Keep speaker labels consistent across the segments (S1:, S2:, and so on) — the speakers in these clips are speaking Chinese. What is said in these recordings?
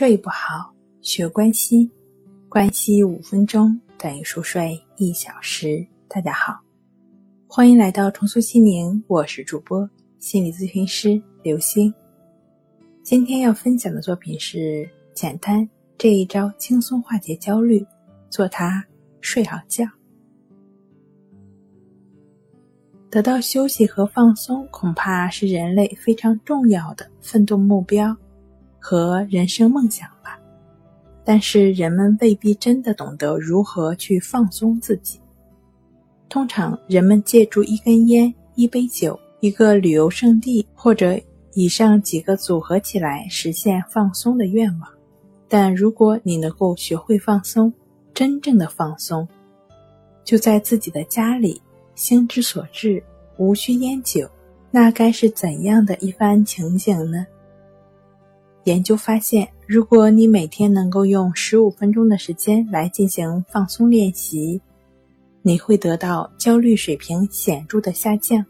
S1: 睡不好，学关西，关西五分钟等于熟睡一小时。大家好，欢迎来到重塑心灵，我是主播心理咨询师刘星。今天要分享的作品是简单这一招轻松化解焦虑，做它睡好觉。得到休息和放松，恐怕是人类非常重要的奋斗目标。和人生梦想吧，但是人们未必真的懂得如何去放松自己。通常，人们借助一根烟、一杯酒、一个旅游胜地或者以上几个组合起来实现放松的愿望。但如果你能够学会放松，真正的放松，就在自己的家里，心之所至，无需烟酒，那该是怎样的一番情景呢？研究发现，如果你每天能够用十五分钟的时间来进行放松练习，你会得到焦虑水平显著的下降，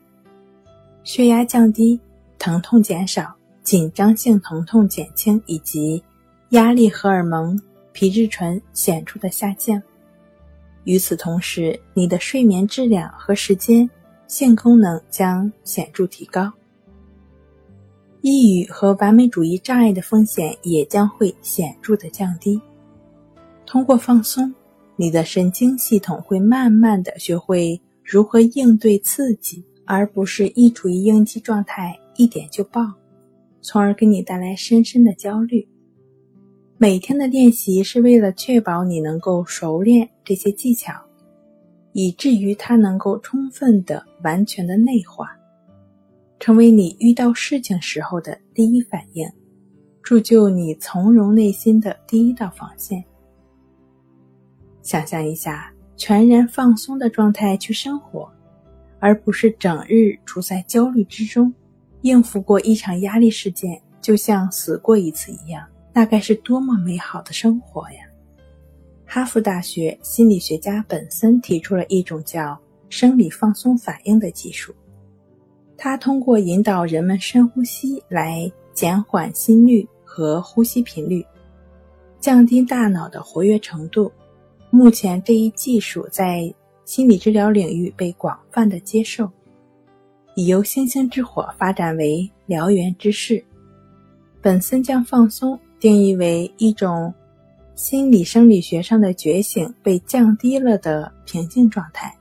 S1: 血压降低，疼痛减少，紧张性疼痛减轻，以及压力荷尔蒙皮质醇显著的下降。与此同时，你的睡眠质量和时间、性功能将显著提高。抑郁和完美主义障碍的风险也将会显著的降低。通过放松，你的神经系统会慢慢的学会如何应对刺激，而不是一处于应激状态，一点就爆，从而给你带来深深的焦虑。每天的练习是为了确保你能够熟练这些技巧，以至于它能够充分的、完全的内化。成为你遇到事情时候的第一反应，铸就你从容内心的第一道防线。想象一下，全然放松的状态去生活，而不是整日处在焦虑之中，应付过一场压力事件，就像死过一次一样，那该是多么美好的生活呀！哈佛大学心理学家本森提出了一种叫生理放松反应的技术。它通过引导人们深呼吸来减缓心率和呼吸频率，降低大脑的活跃程度。目前这一技术在心理治疗领域被广泛的接受，已由星星之火发展为燎原之势。本森将放松定义为一种心理生理学上的觉醒被降低了的平静状态。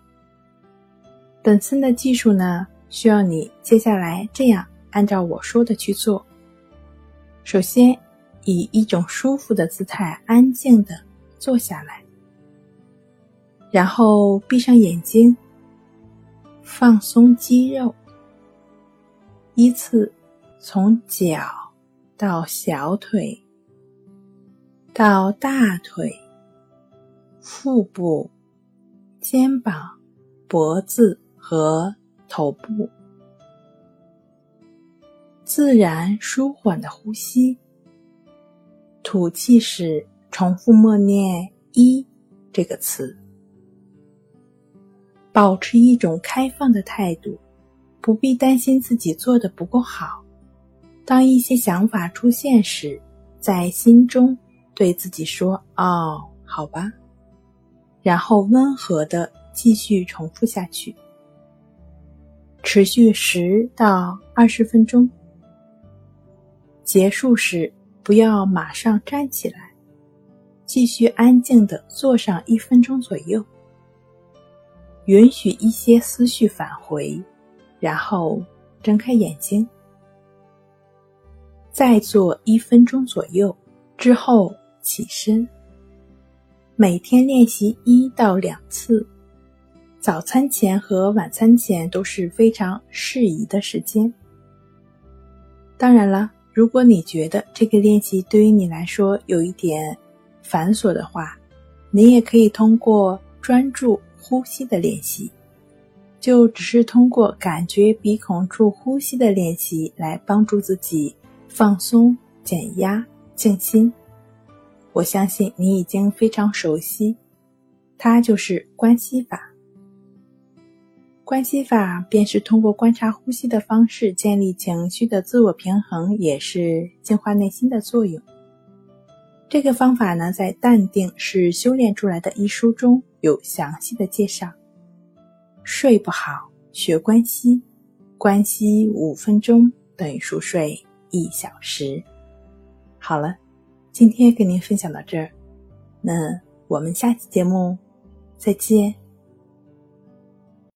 S1: 本森的技术呢？需要你接下来这样按照我说的去做。首先，以一种舒服的姿态安静的坐下来，然后闭上眼睛，放松肌肉，依次从脚到小腿，到大腿、腹部、肩膀、脖子和。头部，自然舒缓的呼吸。吐气时，重复默念“一”这个词。保持一种开放的态度，不必担心自己做的不够好。当一些想法出现时，在心中对自己说：“哦，好吧。”然后温和的继续重复下去。持续十到二十分钟，结束时不要马上站起来，继续安静的坐上一分钟左右，允许一些思绪返回，然后睁开眼睛，再坐一分钟左右之后起身。每天练习一到两次。早餐前和晚餐前都是非常适宜的时间。当然了，如果你觉得这个练习对于你来说有一点繁琐的话，你也可以通过专注呼吸的练习，就只是通过感觉鼻孔处呼吸的练习来帮助自己放松、减压、静心。我相信你已经非常熟悉，它就是关系法。关系法便是通过观察呼吸的方式建立情绪的自我平衡，也是净化内心的作用。这个方法呢，在《淡定是修炼出来的》一书中有详细的介绍。睡不好，学关息，关息五分钟等于熟睡一小时。好了，今天跟您分享到这儿，那我们下期节目再见。